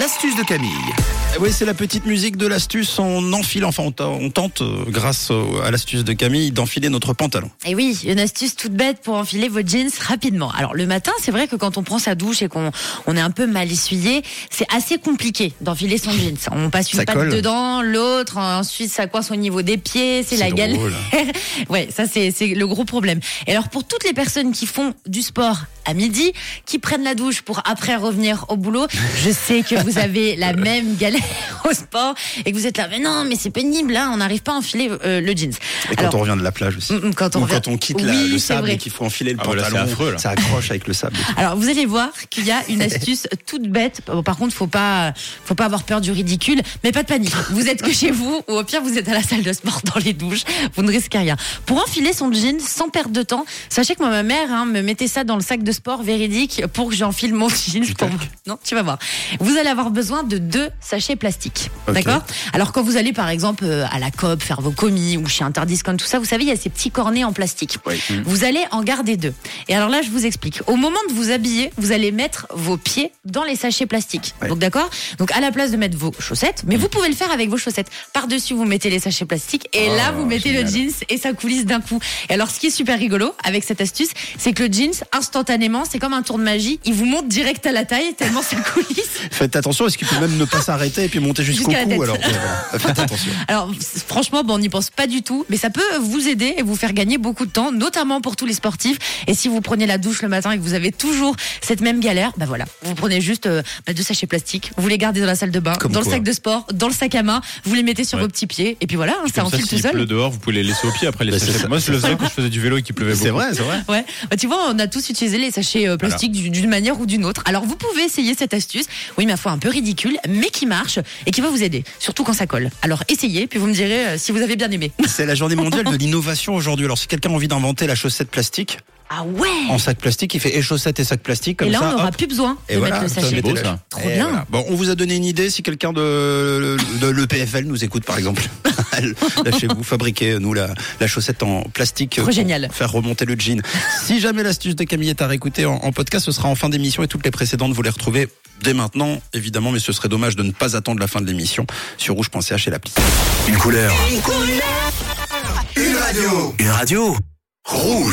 L'astuce de Camille. Eh Oui, c'est la petite musique de l'astuce. On enfile, enfin, on, tente, euh, grâce à l'astuce de Camille, d'enfiler notre pantalon. Et oui, une astuce toute bête pour enfiler vos jeans rapidement. Alors le matin, c'est vrai que quand on prend sa douche et qu'on on est un peu mal essuyé, c'est assez compliqué d'enfiler son jeans. On passe une Ça patte colle. dedans, l'autre, ensuite ça coince au niveau des pieds, c'est C'est la galère. ouais, ça c'est c'est le gros problème. Et alors pour toutes les personnes qui font du sport à midi, qui prennent la douche pour après revenir au boulot, je sais que vous avez la même galère au sport et que vous êtes là, mais non, mais c'est pénible, là, on n'arrive pas à enfiler euh, le jeans. Et quand Alors, on revient de la plage aussi. Mm, mm, quand on Ou revient- quand on quitte la- Oui, le sable vrai. et qu'il faut enfiler le Ah, pantalon, c'est affreux, là. ça accroche avec le sable. Alors vous allez voir qu'il y a une astuce toute bête. Bon, par contre, faut pas, faut pas avoir peur du ridicule, mais pas de panique. Vous êtes que chez vous, ou au pire vous êtes à la salle de sport dans les douches, vous ne risquez rien. Pour enfiler son jean sans perdre de temps, sachez que moi ma mère hein, me mettait ça dans le sac de sport véridique pour que j'enfile mon jean. Pour-. Non, tu vas voir. Vous allez avoir besoin de deux sachets plastiques, d'accord? Alors quand vous allez par exemple euh, à la COP faire vos commis ou chez Interdiscount tout ça, vous savez il y a ces petits cornets en plastique. Vous allez en garder deux. Et alors là, je vous explique. Au moment de vous habiller, vous allez mettre vos pieds dans les sachets plastiques. Ouais. Donc d'accord? Donc à la place de mettre vos chaussettes, mais vous pouvez le faire avec vos chaussettes. Par-dessus, vous mettez les sachets plastiques et Oh, là, vous mettez le jeans et ça coulisse d'un coup. Et alors, ce qui est super rigolo avec cette astuce, c'est que le jeans, instantanément, c'est comme un tour de magie. Il vous monte direct à la taille tellement ça coulisse. Faites attention, parce qu'il peut même ne pas s'arrêter et puis monter jusqu'au Jusqu'à la cou. tête. Alors, ouais, voilà. faites attention. Alors franchement, bon, on n'y pense pas du tout, mais ça peut vous aider et vous faire gagner beaucoup de temps, notamment pour tous les sportifs. Et si vous prenez la douche le matin et que vous avez toujours cette même galère, bah voilà, vous prenez juste euh, bah, deux sachets plastiques, vous les gardez dans la salle de bain, Comme dans quoi. le sac de sport, dans le sac à main, vous les mettez sur Ouais. vos petits pieds et puis voilà, hein, ça Comme enfile tout s'il seul. pleut dehors, vous pouvez les laisser au pied après les Bah, c'est sachets. ça. Moi, je le faisais quand je faisais du vélo et qu'il pleuvait beaucoup. C'est vrai, c'est vrai. Ouais, Bah, tu vois, on a tous utilisé les sachets euh, plastiques du- d'une manière ou d'une autre. Alors vous pouvez essayer cette astuce, oui, ma foi un peu ridicule, mais qui marche et qui va vous aider, surtout quand ça colle. Alors essayez, puis vous me direz euh, si vous avez bien aimé. C'est la journée mondiale de l'innovation aujourd'hui. Alors, si quelqu'un a envie d'inventer la chaussette plastique, Ah ouais en sac plastique, il fait et chaussettes et sac plastique. Comme Et là, ça, on n'aura plus besoin de Et voilà, mettre le sachet. beau, ça. Trop Et bien. voilà. Bon, on vous a donné une idée. Si quelqu'un de, de l'EPFL nous écoute, par exemple, lâchez-vous, fabriquez nous la, la chaussette en plastique. Trop pour génial. Faire remonter le jean. Si jamais l'astuce de Camille est à réécouter en, en podcast, ce sera en fin d'émission et toutes les précédentes, vous les retrouvez dès maintenant, évidemment, mais ce serait dommage de ne pas attendre la fin de l'émission sur rouge.ch et l'appli. Une couleur. Une radio. Une radio. Rouge.